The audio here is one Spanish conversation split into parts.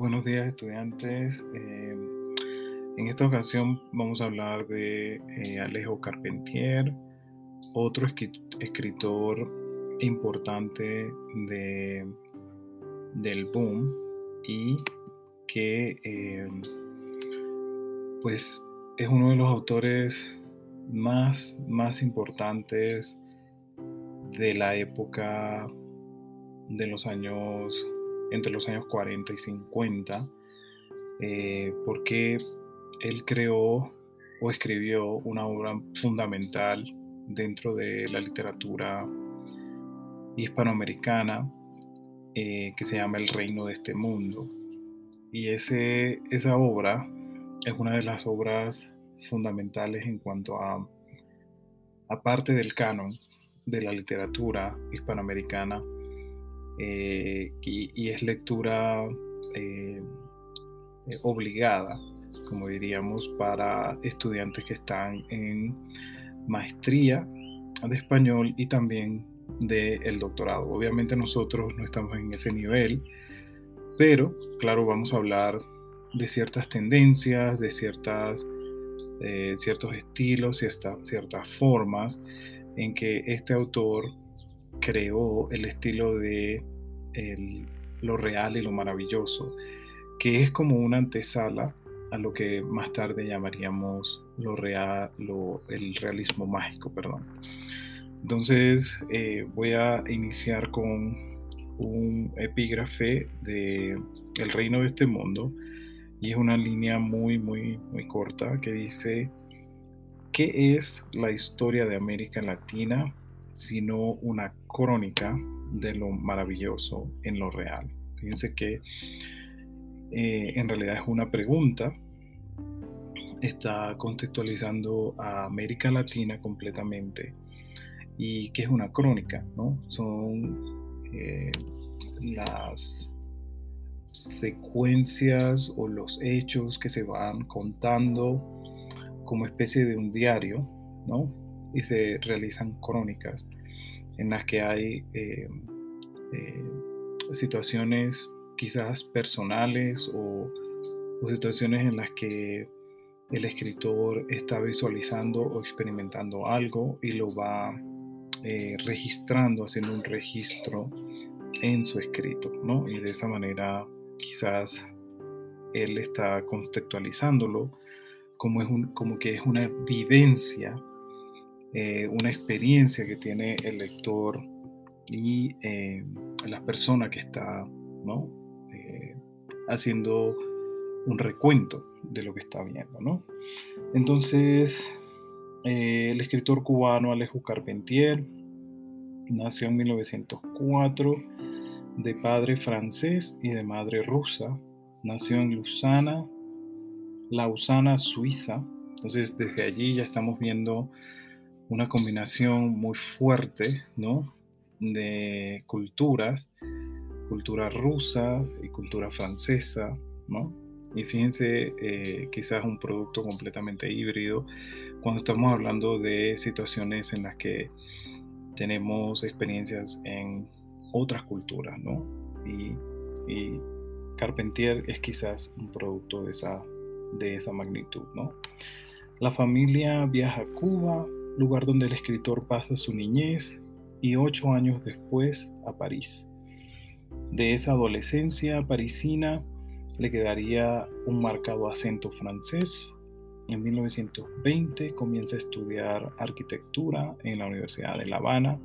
Buenos días estudiantes. Eh, en esta ocasión vamos a hablar de eh, Alejo Carpentier, otro escritor importante de, del boom y que eh, pues es uno de los autores más, más importantes de la época de los años entre los años 40 y 50, eh, porque él creó o escribió una obra fundamental dentro de la literatura hispanoamericana eh, que se llama El Reino de este Mundo. Y ese, esa obra es una de las obras fundamentales en cuanto a, aparte del canon de la literatura hispanoamericana, eh, y, es lectura eh, eh, obligada, como diríamos, para estudiantes que están en maestría de español y también del doctorado. Obviamente nosotros no estamos en ese nivel, pero claro, vamos a hablar de ciertas tendencias, de ciertas, ciertos estilos, ciertas, ciertas formas en que este autor creó el estilo de lo real y lo maravilloso, que es como una antesala a lo que más tarde llamaríamos lo real, el realismo mágico, perdón. Entonces eh, voy a iniciar con un epígrafe de El reino de este mundo y es una línea muy muy muy corta que dice ¿Qué es la historia de América Latina sino una crónica de lo maravilloso en lo real. Fíjense que eh, en realidad es una pregunta, está contextualizando a América Latina completamente y que es una crónica, ¿no? Son eh, las secuencias o los hechos que se van contando como especie de un diario, ¿no? Y se realizan crónicas en las que hay eh, eh, situaciones quizás personales o, situaciones en las que el escritor está visualizando o experimentando algo y lo va eh, registrando, haciendo un registro en su escrito, ¿no? Y de esa manera quizás él está contextualizándolo como, es un, como que es una vivencia eh, una experiencia que tiene el lector y eh, la persona que está. Eh, haciendo un recuento de lo que está viendo. ¿no? Entonces, el escritor cubano Alejo Carpentier nació en 1904 de padre francés y de madre rusa. Nació en Lausana, Lausana, Suiza. Entonces, desde allí ya estamos viendo una combinación muy fuerte, ¿no? De culturas, cultura rusa y cultura francesa, ¿no? Y fíjense, eh, quizás un producto completamente híbrido cuando estamos hablando de situaciones en las que tenemos experiencias en otras culturas, ¿no? Y, y Carpentier es quizás un producto de esa, de esa magnitud, ¿no? La familia viaja a Cuba lugar donde el escritor pasa su niñez y ocho años después a París. De esa adolescencia parisina le quedaría un marcado acento francés. En 1920 comienza a estudiar arquitectura en la Universidad de La Habana,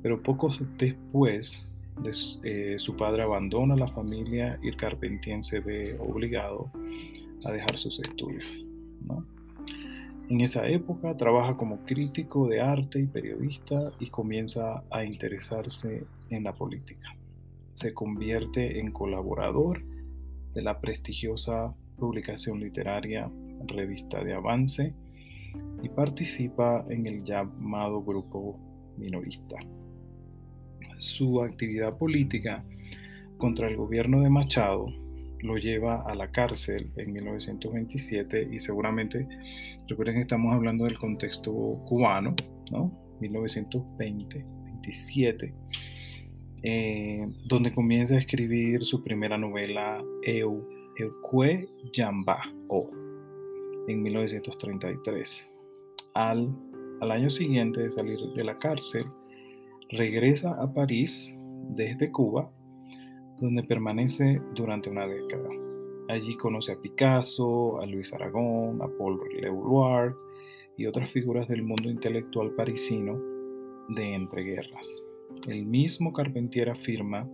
pero poco después eh, su padre abandona la familia y el Carpentier se ve obligado a dejar sus estudios. En esa época trabaja como crítico de arte y periodista y comienza a interesarse en la política. Se convierte en colaborador de la prestigiosa publicación literaria Revista de Avance y participa en el llamado grupo minorista. Su actividad política contra el gobierno de Machado lo lleva a la cárcel en 1927 y seguramente recuerden que estamos hablando del contexto cubano, ¿no? 1920, 27. eh, donde comienza a escribir su primera novela Eu, Eukwe Yamba O en 1933. Al, al año siguiente de salir de la cárcel, regresa a París desde Cuba, donde permanece durante una década. Allí conoce a Picasso, a Luis Aragón, a Paul Leroy y otras figuras del mundo intelectual parisino de entreguerras. El mismo Carpentier afirma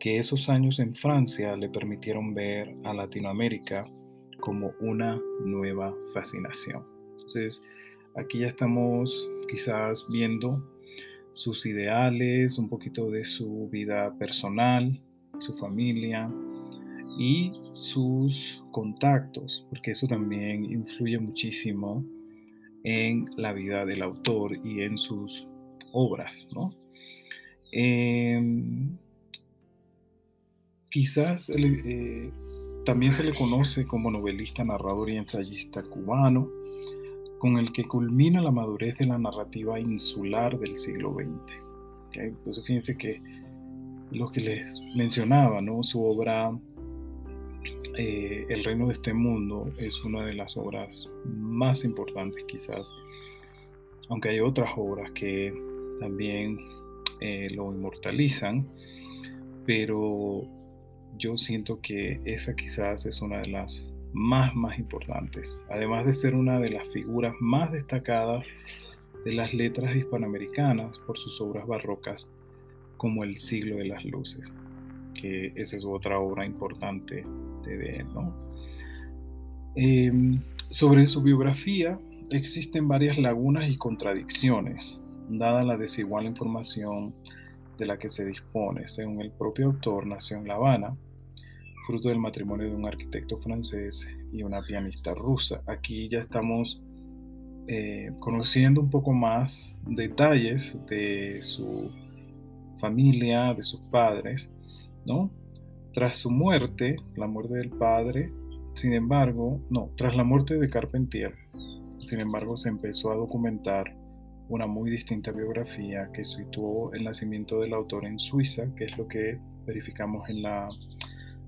que esos años en Francia le permitieron ver a Latinoamérica como una nueva fascinación. Entonces, aquí ya estamos quizás viendo sus ideales, un poquito de su vida personal, su familia y sus contactos, porque eso también influye muchísimo en la vida del autor y en sus obras, ¿no? Em, quizás eh, también se le conoce como novelista, narrador y ensayista cubano, con el que culmina la madurez de la narrativa insular del siglo XX. Entonces fíjense que lo que les mencionaba, ¿no? su obra eh, El reino de este mundo es una de las obras más importantes quizás, aunque hay otras obras que también eh, lo inmortalizan, pero yo siento que esa quizás es una de las más, más importantes, además de ser una de las figuras más destacadas de las letras hispanoamericanas por sus obras barrocas como El siglo de las luces, que esa es otra obra importante de él. Em, sobre su biografía existen varias lagunas y contradicciones dada la desigual información de la que se dispone. Según el propio autor, nació en La Habana, fruto del matrimonio de un arquitecto francés y una pianista rusa. Aquí ya estamos eh, conociendo un poco más detalles de su familia, de sus padres, ¿no? Tras su muerte, la muerte del padre, sin embargo, no, tras la muerte de Carpentier, sin embargo, se empezó a documentar una muy distinta biografía que situó el nacimiento del autor en Suiza, que es lo que verificamos en la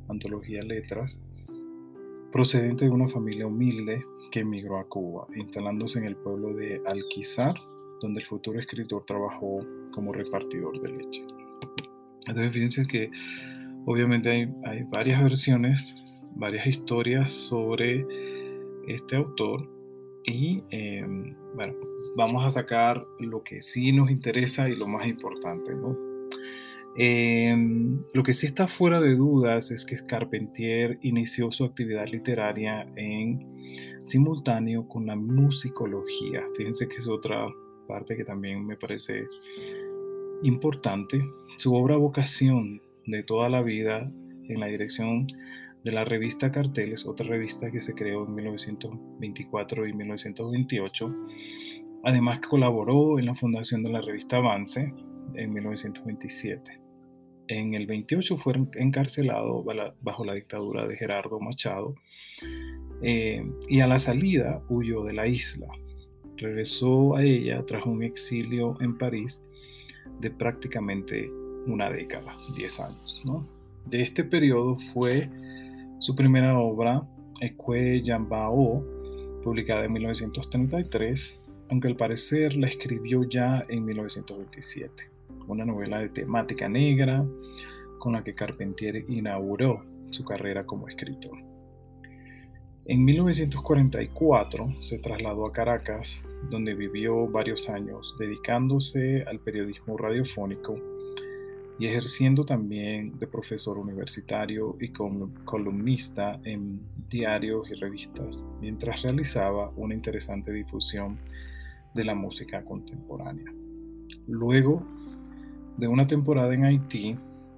antología Letras, procedente de una familia humilde que emigró a Cuba, instalándose en el pueblo de Alquizar, donde el futuro escritor trabajó como repartidor de leche. Entonces, fíjense que obviamente hay, varias versiones, varias historias sobre este autor y, em, bueno, vamos a sacar lo que sí nos interesa y lo más importante, ¿no? Em, lo que sí está fuera de dudas es que Carpentier inició su actividad literaria en simultáneo con la musicología. Fíjense que es otra parte que también me parece importante. Su obra Vocación de toda la vida en la dirección de la revista Carteles, otra revista que se creó en 1924 y 1928, Además colaboró en la fundación de la revista Avance en 1927. En el 28 fue encarcelado bajo la dictadura de Gerardo Machado eh, y a la salida huyó de la isla. Regresó a ella tras un exilio en París de prácticamente una década, 10 años. De este periodo fue su primera obra, Eque Yambao, publicada en 1933, aunque al parecer la escribió ya en 1927, una novela de temática negra con la que Carpentier inauguró su carrera como escritor. En 1944 se trasladó a Caracas, donde vivió varios años dedicándose al periodismo radiofónico y ejerciendo también de profesor universitario y columnista en diarios y revistas, mientras realizaba una interesante difusión de la música contemporánea. Luego de una temporada en Haití,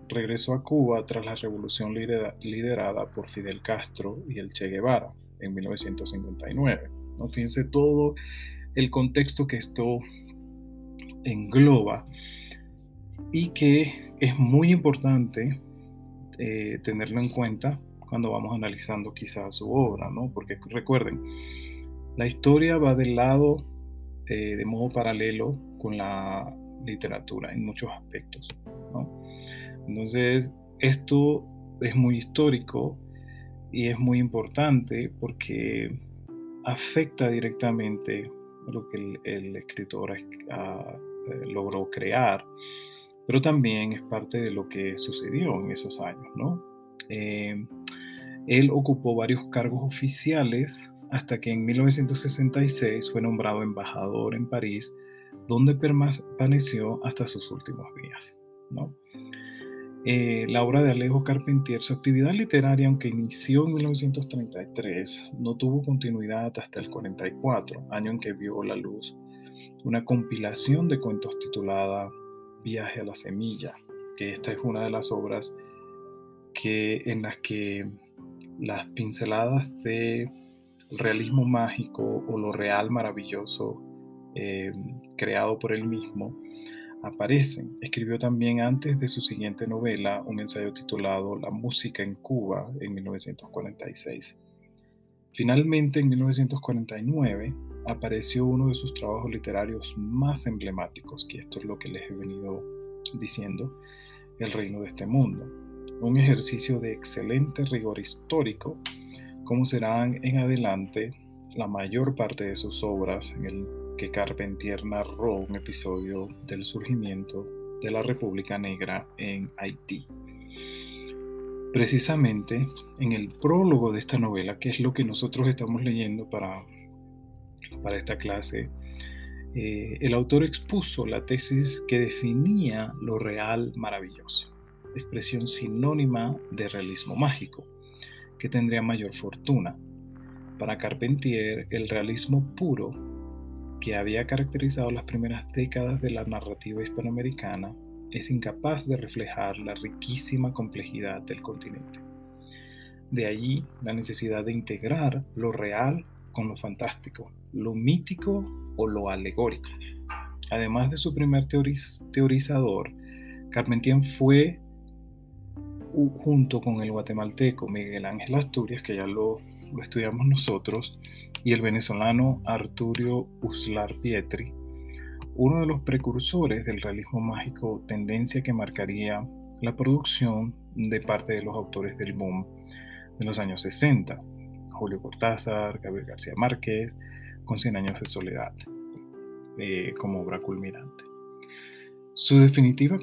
regresó a Cuba tras la revolución liderada por Fidel Castro y el Che Guevara en 1959. ¿no? Fíjense todo el contexto que esto engloba y que es muy importante eh, tenerlo en cuenta cuando vamos analizando quizás su obra, ¿no? Porque recuerden, la historia va del lado eh, de modo paralelo con la literatura en muchos aspectos. Entonces, esto es muy histórico y es muy importante porque afecta directamente lo que el, escritor eh, logró crear, pero también es parte de lo que sucedió en esos años, ¿no? Eh, él ocupó varios cargos oficiales hasta que en 1966 fue nombrado embajador en París, donde permaneció hasta sus últimos días. ¿no? Eh, la obra de Alejo Carpentier, su actividad literaria, aunque inició en 1933, no tuvo continuidad hasta el 44, año en que vio la luz una compilación de cuentos titulada Viaje a la Semilla, que esta es una de las obras que, en las que las pinceladas de realismo mágico o lo real maravilloso eh, creado por él mismo aparecen. Escribió también antes de su siguiente novela un ensayo titulado La música en Cuba en 1946. Finalmente, en 1949, apareció uno de sus trabajos literarios más emblemáticos, que esto es lo que les he venido diciendo, El reino de este mundo, un ejercicio de excelente rigor histórico, como serán en adelante la mayor parte de sus obras en el que Carpentier narró un episodio del surgimiento de la República Negra en Haití. Precisamente en el prólogo de esta novela, que es lo que nosotros estamos leyendo para, para esta clase, eh, el autor expuso la tesis que definía lo real maravilloso expresión sinónima de realismo mágico, que tendría mayor fortuna. Para Carpentier, el realismo puro, que había caracterizado las primeras décadas de la narrativa hispanoamericana, es incapaz de reflejar la riquísima complejidad del continente. De allí la necesidad de integrar lo real con lo fantástico, lo mítico o lo alegórico. Además de su primer teorizador, Carpentier fue junto con el guatemalteco Miguel Ángel Asturias, que ya lo, estudiamos nosotros, y el venezolano Arturio Uslar Pietri, uno de los precursores del realismo mágico, tendencia que marcaría la producción de parte de los autores del boom de los años 60, Julio Cortázar, Gabriel García Márquez, con Cien años de soledad, eh, como obra culminante. Su definitiva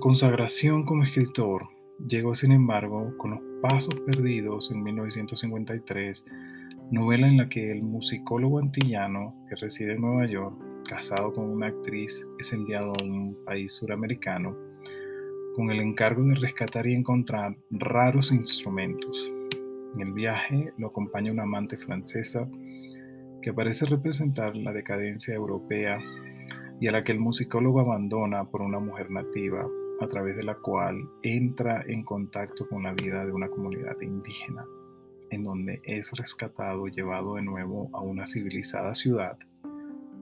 consagración como escritor Llegó, sin embargo, con Los Pasos Perdidos en 1953, novela en la que el musicólogo antillano que reside en Nueva York, casado con una actriz, es enviado a un país suramericano con el encargo de rescatar y encontrar raros instrumentos. En el viaje lo acompaña una amante francesa que parece representar la decadencia europea y a la que el musicólogo abandona por una mujer nativa a través de la cual entra en contacto con la vida de una comunidad indígena, en donde es rescatado llevado de nuevo a una civilizada ciudad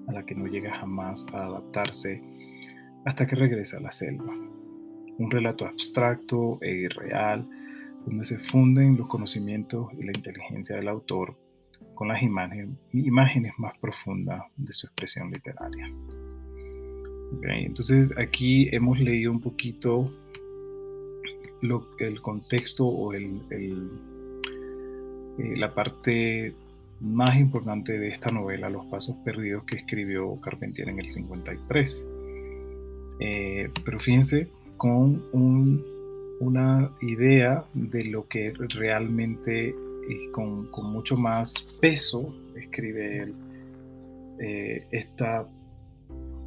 a la que no llega jamás a adaptarse hasta que regresa a la selva. Un relato abstracto e irreal donde se funden los conocimientos y la inteligencia del autor con las imágenes, imágenes más profundas de su expresión literaria entonces aquí hemos leído un poquito el contexto o eh, la parte más importante de esta novela, Los Pasos Perdidos, que escribió Carpentier en el 53. Eh, pero fíjense, con una idea de lo que realmente con, mucho más peso escribe él eh, esta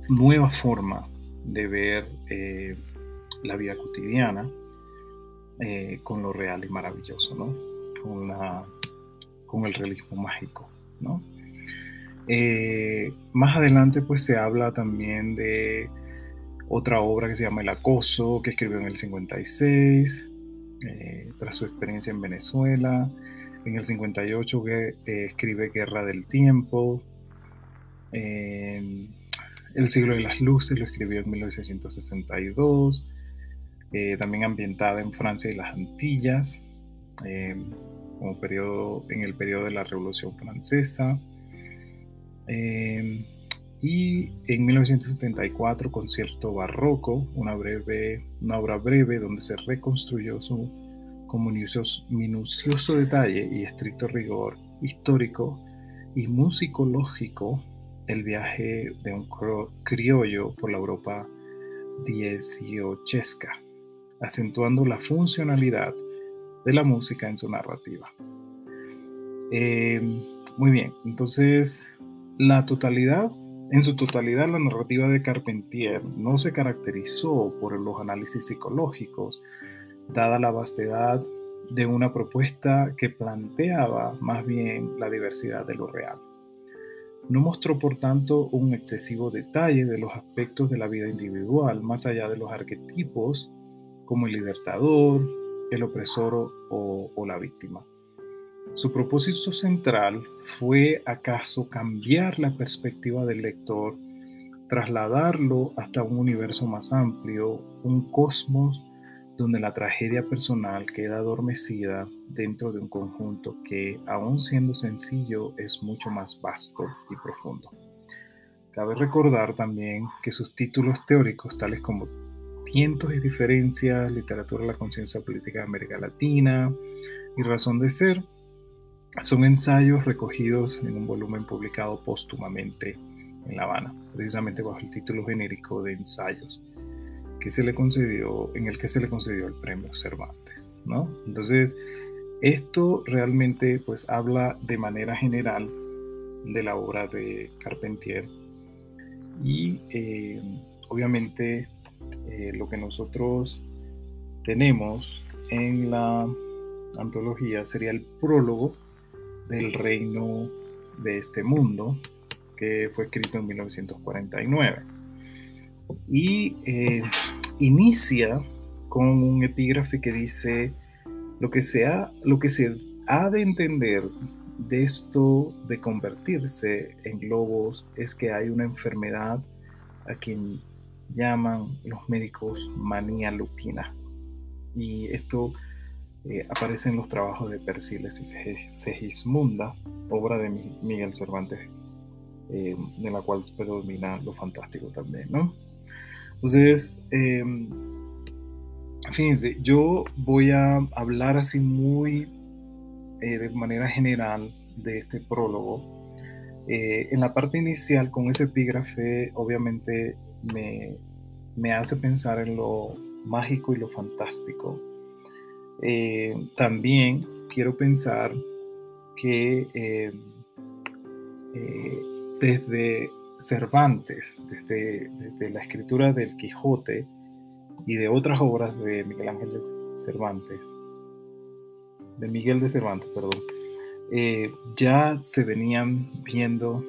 nueva forma de ver eh, la vida cotidiana eh, con lo real y maravilloso, ¿no? Con, con el realismo mágico, ¿no? Eh, más adelante pues se habla también de otra obra que se llama El acoso, que escribió en el 56, tras su experiencia en Venezuela. En el 58 que, escribe Guerra del Tiempo. El siglo de las luces lo escribió en 1962, eh, también ambientada en Francia y las Antillas, eh, en el periodo de la Revolución Francesa. Eh, Y en 1974, concierto barroco, una, breve, una obra breve donde se reconstruyó su, con minucioso detalle y estricto rigor histórico y musicológico el viaje de un criollo por la Europa dieciochesca, acentuando la funcionalidad de la música en su narrativa. Em, muy bien, entonces la totalidad, en su totalidad la narrativa de Carpentier no se caracterizó por los análisis psicológicos, dada la vastedad de una propuesta que planteaba más bien la diversidad de lo real. No mostró, por tanto, un excesivo detalle de los aspectos de la vida individual, más allá de los arquetipos como el libertador, el opresor o, o la víctima. Su propósito central fue acaso cambiar la perspectiva del lector, trasladarlo hasta un universo más amplio, un cosmos donde la tragedia personal queda adormecida dentro de un conjunto que, aun siendo sencillo, es mucho más vasto y profundo. Cabe recordar también que sus títulos teóricos, tales como Tientos y diferencias, Literatura de la conciencia política de América Latina y Razón de Ser, son ensayos recogidos en un volumen publicado póstumamente en La Habana, precisamente bajo el título genérico de Ensayos que se le concedió, en el que se le concedió el premio Cervantes, ¿no? Entonces, esto realmente pues habla de manera general de la obra de Carpentier y eh, obviamente eh, lo que nosotros tenemos en la antología sería el prólogo del reino de este mundo que fue escrito en 1949 y eh, inicia con un epígrafe que dice, lo que, lo que se ha de entender de esto de convertirse en globos es que hay una enfermedad a quien llaman los médicos manía lupina. Y esto eh, aparece en los trabajos de Persiles y Segismunda, obra de Miguel Cervantes, eh, en la cual predomina lo fantástico también, ¿no? Entonces, em, fíjense, yo voy a hablar así muy eh, de manera general de este prólogo. Eh, en la parte inicial, con ese epígrafe, obviamente me, me hace pensar en lo mágico y lo fantástico. Eh, también quiero pensar que em, desde Cervantes, desde, la escritura del Quijote y de otras obras de Miguel Ángel Cervantes, de Miguel de Cervantes, perdón, eh, ya se venían viendo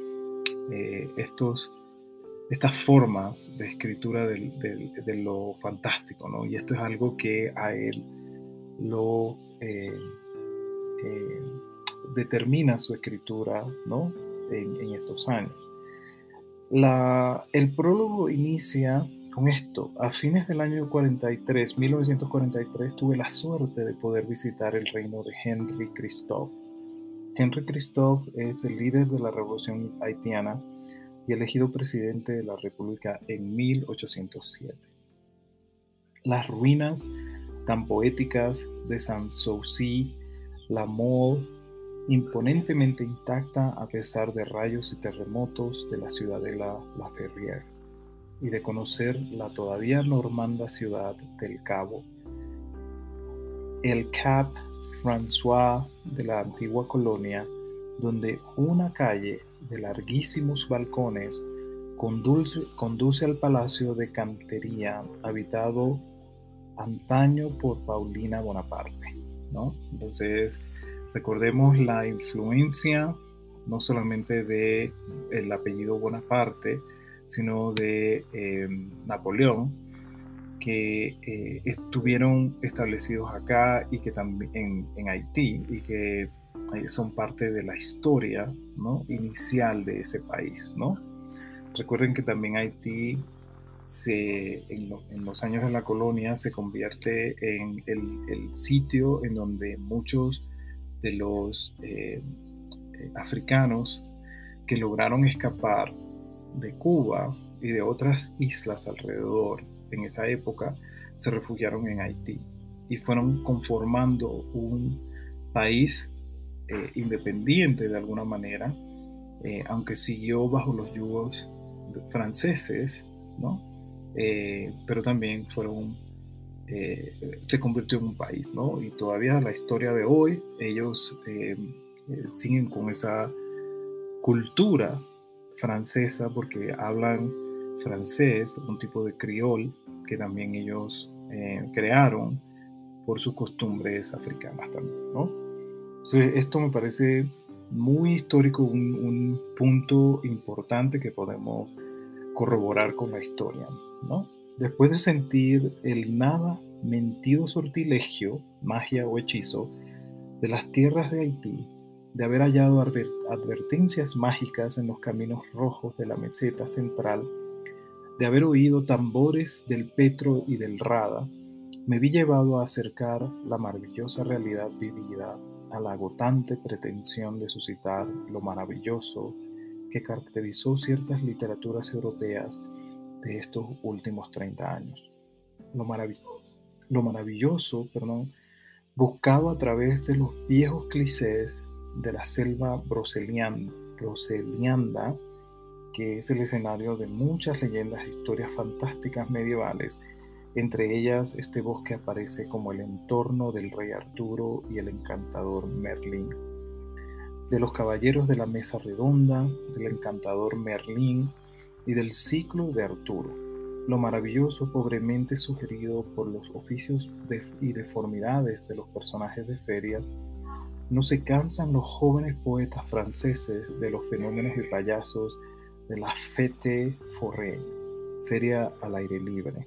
eh, estos, estas formas de escritura de lo fantástico, ¿no? Y esto es algo que a él lo eh, determina su escritura, ¿no? en estos años el prólogo inicia con esto. A fines del año 43, 1943, tuve la suerte de poder visitar el reino de Henry Christophe. Henry Christophe es el líder de la revolución haitiana y elegido presidente de la República en 1807. Las ruinas tan poéticas de Sanssouci, La Mole, imponentemente intacta a pesar de rayos y terremotos de la ciudadela La Ferrière y de conocer la todavía normanda ciudad del Cabo. El Cap François de la antigua colonia, donde una calle de larguísimos balcones conduce, al palacio de cantería habitado antaño por Paulina Bonaparte. ¿no? Entonces, Recordemos la influencia no solamente de el apellido Bonaparte, sino de em, Napoleón, que eh, estuvieron establecidos acá y que también en, Haití y que eh, son parte de la historia ¿no? inicial de ese país. ¿no? Recuerden que también Haití se, en, los años de la colonia se convierte en el, el sitio en donde muchos de los eh, eh, africanos que lograron escapar de Cuba y de otras islas alrededor en esa época se refugiaron en Haití y fueron conformando un país eh, independiente de alguna manera, aunque siguió bajo los yugos franceses, ¿no? Pero también fueron, se convirtió en un país, ¿no? Y todavía la historia de hoy, ellos siguen con esa cultura francesa porque hablan francés, un tipo de criol que también ellos crearon por sus costumbres africanas también, ¿no? esto me parece muy histórico, un, punto importante que podemos corroborar con la historia. ¿no? Después de sentir el nada mentido sortilegio, magia o hechizo de las tierras de Haití, de haber hallado advertencias mágicas en los caminos rojos de la meseta central, de haber oído tambores del Petro y del Rada, me vi llevado a acercar la maravillosa realidad vivida a la agotante pretensión de suscitar lo maravilloso que caracterizó ciertas literaturas europeas de estos últimos 30 años. Lo, lo maravilloso, perdón, buscado a través de los viejos clichés de la selva broselianda, que es el escenario de muchas leyendas e historias fantásticas medievales entre ellas, este bosque aparece como el entorno del rey Arturo y el encantador Merlín. De los caballeros de la mesa redonda, del encantador Merlín y del ciclo de Arturo. Lo maravilloso pobremente sugerido por los oficios y deformidades de los personajes de feria, no se cansan los jóvenes poetas franceses de los fenómenos de payasos de la fête foraine, feria al aire libre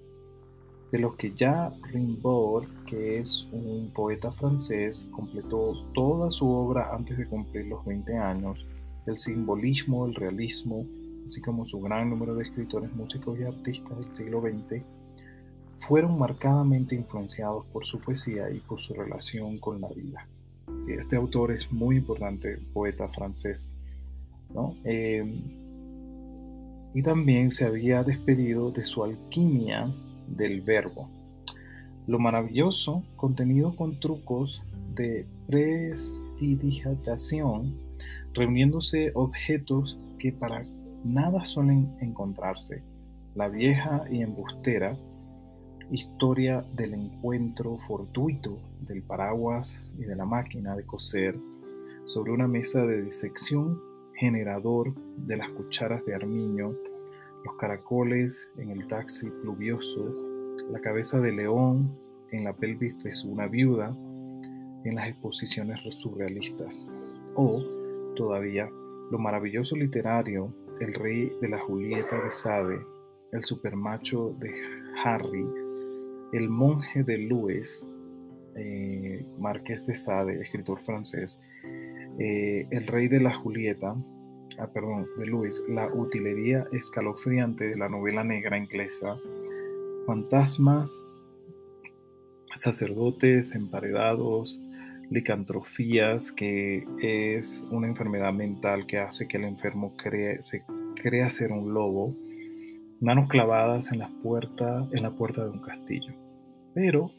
de los que ya Rimbaud, que es un poeta francés, completó toda su obra antes de cumplir los 20 años, el simbolismo, el realismo, así como su gran número de escritores, músicos y artistas del siglo XX, fueron marcadamente influenciados por su poesía y por su relación con la vida. este autor es muy importante, poeta francés. Em, y también se había despedido de su alquimia del verbo. Lo maravilloso, contenido con trucos de prestidigitación, reuniéndose objetos que para nada suelen encontrarse. La vieja y embustera historia del encuentro fortuito del paraguas y de la máquina de coser sobre una mesa de disección generador de las cucharas de armiño los caracoles en el taxi pluvioso, la cabeza de león en la pelvis de una viuda, en las exposiciones surrealistas. O, todavía, lo maravilloso literario, el rey de la Julieta de Sade, el supermacho de Harry, el monje de Louis, eh, Marqués de Sade, escritor francés, eh, el rey de la Julieta, ah, perdón, de Luis, la utilería escalofriante de la novela negra inglesa, fantasmas, sacerdotes emparedados, licantrofías, que es una enfermedad mental que hace que el enfermo se crea ser un lobo, manos clavadas en la puerta, en la puerta de un castillo. Pero,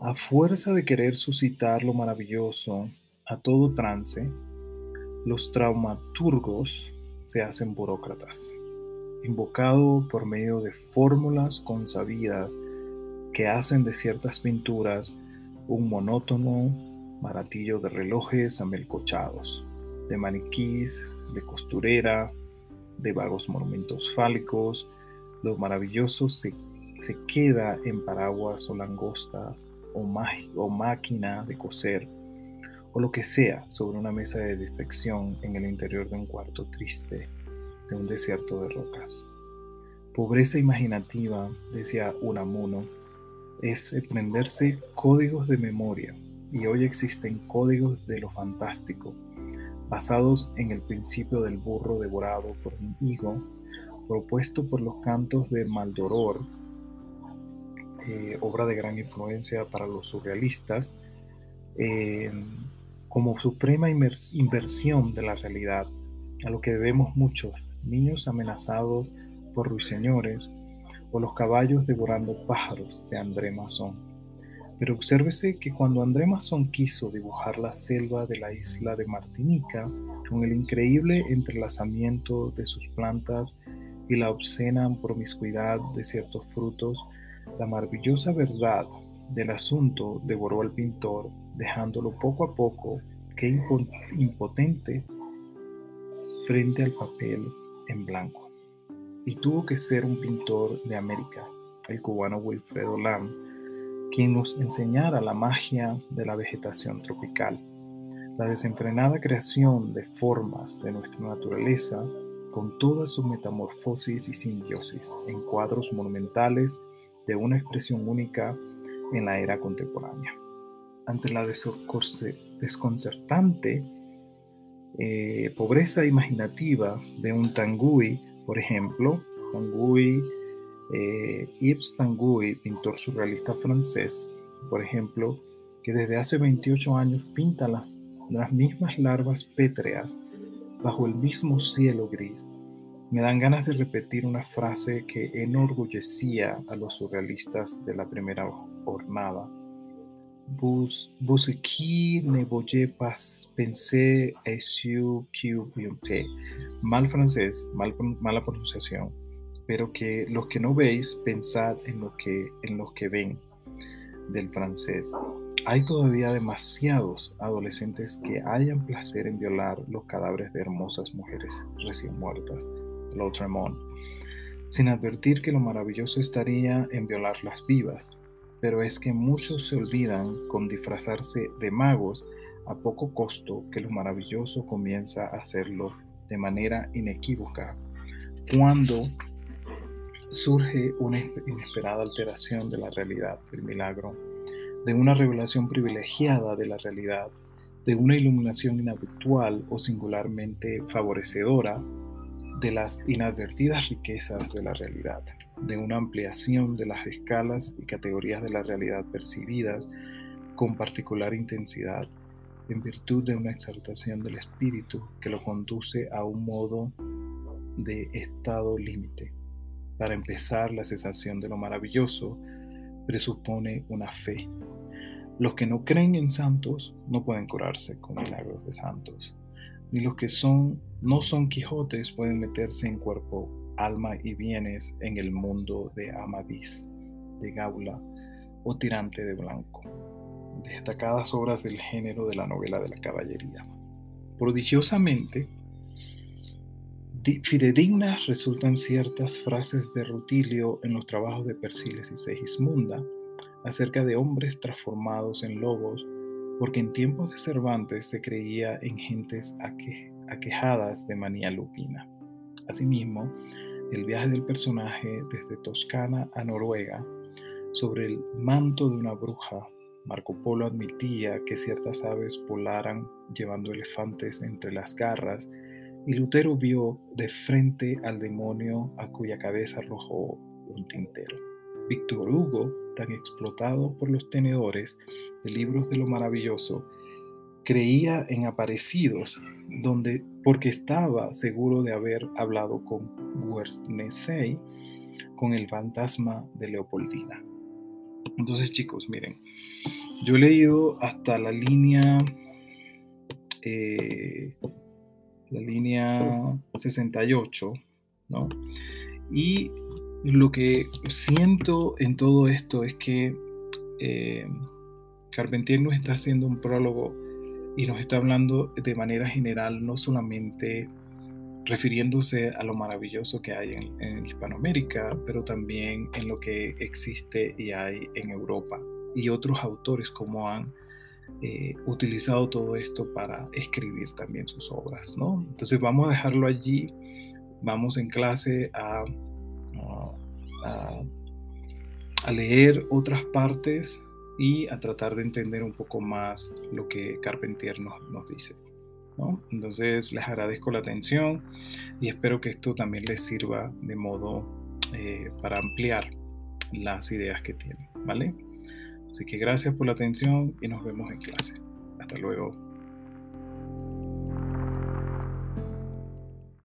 a fuerza de querer suscitar lo maravilloso a todo trance, los traumaturgos se hacen burócratas, invocado por medio de fórmulas consabidas que hacen de ciertas pinturas un monótono maratillo de relojes amelcochados, de maniquís, de costurera, de vagos monumentos fálicos, lo maravilloso se, queda en paraguas o langostas o, o máquina de coser o lo que sea sobre una mesa de disección en el interior de un cuarto triste de un desierto de rocas. Pobreza imaginativa, decía Unamuno, es aprenderse códigos de memoria. Y hoy existen códigos de lo fantástico, basados en el principio del burro devorado por un higo, propuesto por los cantos de Maldoror, eh, obra de gran influencia para los surrealistas, eh, como suprema inversión de la realidad, a lo que debemos muchos niños amenazados por ruiseñores o los caballos devorando pájaros de André Masson. Pero obsérvese que cuando André Masson quiso dibujar la selva de la isla de Martinica, con el increíble entrelazamiento de sus plantas y la obscena promiscuidad de ciertos frutos, la maravillosa verdad del asunto devoró al pintor, dejándolo poco a poco que impotente frente al papel en blanco. Y tuvo que ser un pintor de América, el cubano Wilfredo Lam, quien nos enseñara la magia de la vegetación tropical, la desenfrenada creación de formas de nuestra naturaleza con toda su metamorfosis y simbiosis en cuadros monumentales de una expresión única en la era contemporánea. Ante la desconcertante eh, pobreza imaginativa de un Tanguy, por ejemplo, Tanguy, eh, Yves Tanguy, pintor surrealista francés, por ejemplo, que desde hace 28 años pinta las mismas larvas pétreas bajo el mismo cielo gris me dan ganas de repetir una frase que enorgullecía a los surrealistas de la primera jornada. Vous, qui ne pas penser et Mal francés, mal, mala pronunciación, pero que los que no veis, pensad en lo que, en los que ven del francés. Hay todavía demasiados adolescentes que hayan placer en violar los cadáveres de hermosas mujeres recién muertas Lautremont, sin advertir que lo maravilloso estaría en violarlas vivas. Pero es que muchos se olvidan con disfrazarse de magos a poco costo que lo maravilloso comienza a hacerlo de manera inequívoca. Cuando surge una inesperada alteración de la realidad del milagro, de una revelación privilegiada de la realidad, de una iluminación inhabitual o singularmente favorecedora de las inadvertidas riquezas de la realidad, de una ampliación de las escalas y categorías de la realidad percibidas con particular intensidad, en virtud de una exaltación del espíritu que lo conduce a un modo de estado límite. Para empezar, la sensación de lo maravilloso presupone una fe. Los que no creen en santos no pueden curarse con milagros de santos ni los que son no son Quijotes pueden meterse en cuerpo, alma y bienes en el mundo de Amadís, de Gaula o Tirante de Blanco, destacadas obras del género de la novela de la caballería. Prodigiosamente, fidedignas resultan ciertas frases de Rutilio en los trabajos de Persiles y Segismunda acerca de hombres transformados en lobos porque en tiempos de Cervantes se creía en gentes aquejadas de manía lupina. Asimismo, el viaje del personaje desde Toscana a Noruega sobre el manto de una bruja, Marco Polo admitía que ciertas aves volaran llevando elefantes entre las garras y Lutero vio de frente al demonio a cuya cabeza arrojó un tintero. Víctor Hugo, tan explotado por los tenedores de libros de lo maravilloso, creía en aparecidos, donde, porque estaba seguro de haber hablado con Guernesey, con el fantasma de Leopoldina. Entonces, chicos, miren, yo he leído hasta la línea, eh, la línea 68, ¿no? Y lo que siento en todo esto es que eh, Carpentier nos está haciendo un prólogo y nos está hablando de manera general, no solamente refiriéndose a lo maravilloso que hay en, Hispanoamérica, pero también en lo que existe y hay en Europa. Y otros autores como han eh, utilizado todo esto para escribir también sus obras. ¿no? Entonces vamos a dejarlo allí, vamos en clase a a, leer otras partes y a tratar de entender un poco más lo que Carpentier nos, dice. Entonces les agradezco la atención y espero que esto también les sirva de modo eh, para ampliar las ideas que tienen, ¿vale? Así que gracias por la atención y nos vemos en clase. Hasta luego.